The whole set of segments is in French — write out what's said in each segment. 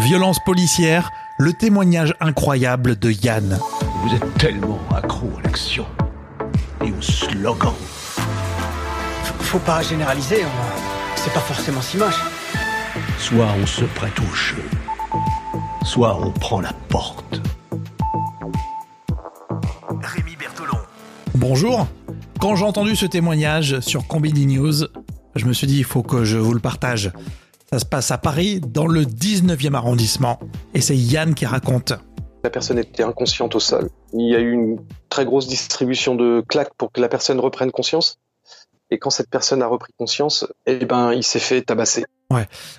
Violence policière, le témoignage incroyable de Yann. Vous êtes tellement accro à l'action et au slogan. Faut pas généraliser, on- c'est pas forcément si moche. Soit on se prête au jeu, soit on prend la porte. Rémi Bertolon. Bonjour. Quand j'ai entendu ce témoignage sur Combini News, je me suis dit il faut que je vous le partage. Ça se passe à Paris, dans le 19e arrondissement. Et c'est Yann qui raconte. La personne était inconsciente au sol. Il y a eu une très grosse distribution de claques pour que la personne reprenne conscience. Et quand cette personne a repris conscience, eh ben, il s'est fait tabasser.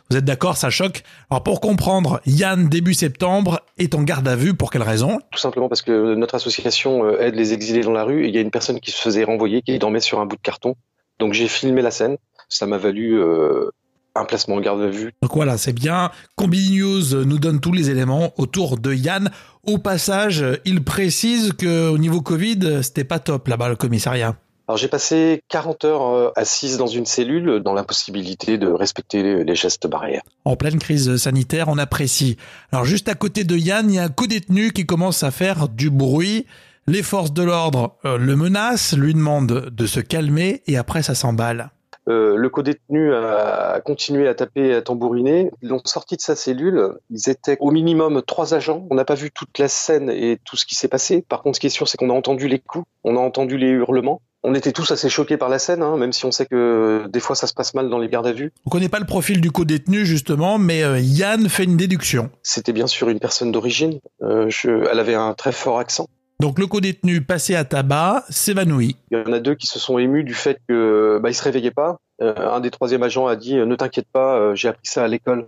Vous êtes d'accord, ça choque? Alors pour comprendre, Yann, début septembre, est en garde à vue pour quelle raison? Tout simplement parce que notre association euh, aide les exilés dans la rue et il y a une personne qui se faisait renvoyer, qui dormait sur un bout de carton. Donc j'ai filmé la scène. Ça m'a valu euh, un placement en garde à vue. Donc voilà, c'est bien. Combini News nous donne tous les éléments autour de Yann. Au passage, il précise que au niveau Covid, c'était pas top là-bas le commissariat. Alors j'ai passé 40 heures euh, assise dans une cellule dans l'impossibilité de respecter les- gestes barrières. En pleine crise sanitaire, on apprécie. Alors juste à côté de Yann, il y a un co-détenu qui commence à faire du bruit. Les forces de l'ordre euh, le menacent, lui demandent de se calmer et après ça s'emballe. Euh, le co-détenu a continué à taper et à tambouriner. Ils l'ont sorti de sa cellule. Ils étaient au minimum trois agents. On n'a pas vu toute la scène et tout ce qui s'est passé. Par contre, ce qui est sûr, c'est qu'on a entendu les coups, on a entendu les hurlements. On était tous assez choqués par la scène, hein, même si on sait que des fois ça se passe mal dans les gardes à vue. On connaît pas le profil du co-détenu justement, mais euh, Yann fait une déduction. C'était bien sûr une personne d'origine. Euh, je- elle avait un très fort accent. Donc le co-détenu passé à tabac s'évanouit. Il y en a deux qui se sont émus du fait que bah, il se réveillait pas. Euh, un des troisième agents a dit "Ne t'inquiète pas, euh, j'ai appris ça à l'école.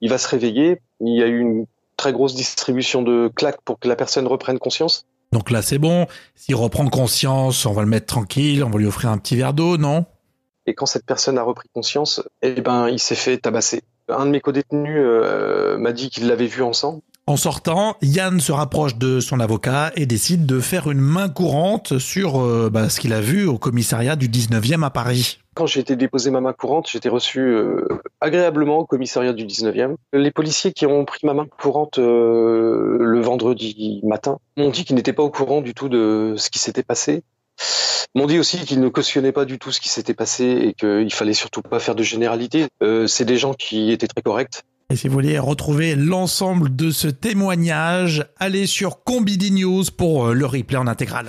Il va se réveiller." Il y a eu une très grosse distribution de claques pour que la personne reprenne conscience. Donc là c'est bon, s'il reprend conscience, on va le mettre tranquille, on va lui offrir un petit verre d'eau, non? Et quand cette personne a repris conscience, eh ben il s'est fait tabasser. Un de mes co-détenus euh, m'a dit qu'il l'avait vu en sang. En sortant, Yann se rapproche de son avocat et décide de faire une main courante sur euh, bah, ce qu'il a vu au commissariat du 19e à Paris. Quand j'ai été déposé ma main courante, j'étais reçu euh, agréablement au commissariat du 19e. Les policiers qui ont pris ma main courante euh, le vendredi matin m'ont dit qu'ils n'étaient pas au courant du tout de ce qui s'était passé. M'ont dit aussi qu'ils ne cautionnaient pas du tout ce qui s'était passé et qu'il fallait surtout pas faire de généralité. C'est des gens qui étaient très corrects. Et si vous voulez retrouver l'ensemble de ce témoignage, allez sur Combini News pour euh, le replay en intégrale.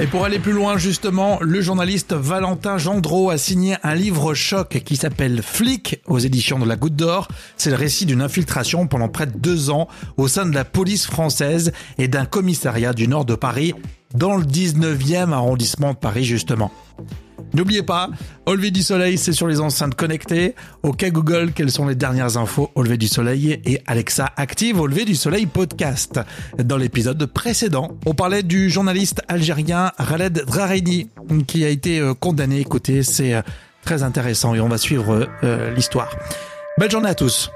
Et pour aller plus loin, justement, le journaliste Valentin Gendreau a signé un livre choc qui s'appelle Flic aux éditions de la Goutte d'Or. C'est le récit d'une infiltration pendant près de deux ans au sein de la police française et d'un commissariat du nord de Paris, dans le 19e arrondissement de Paris, justement. N'oubliez pas, au lever du soleil, c'est sur les enceintes connectées. Ok Google, quelles sont les dernières infos au lever du soleil Et Alexa active au lever du soleil podcast. Dans l'épisode précédent, on parlait du journaliste algérien Khaled Drareni qui a été euh, condamné. Écoutez, c'est euh, très intéressant et on va suivre euh, l'histoire. Belle journée à tous.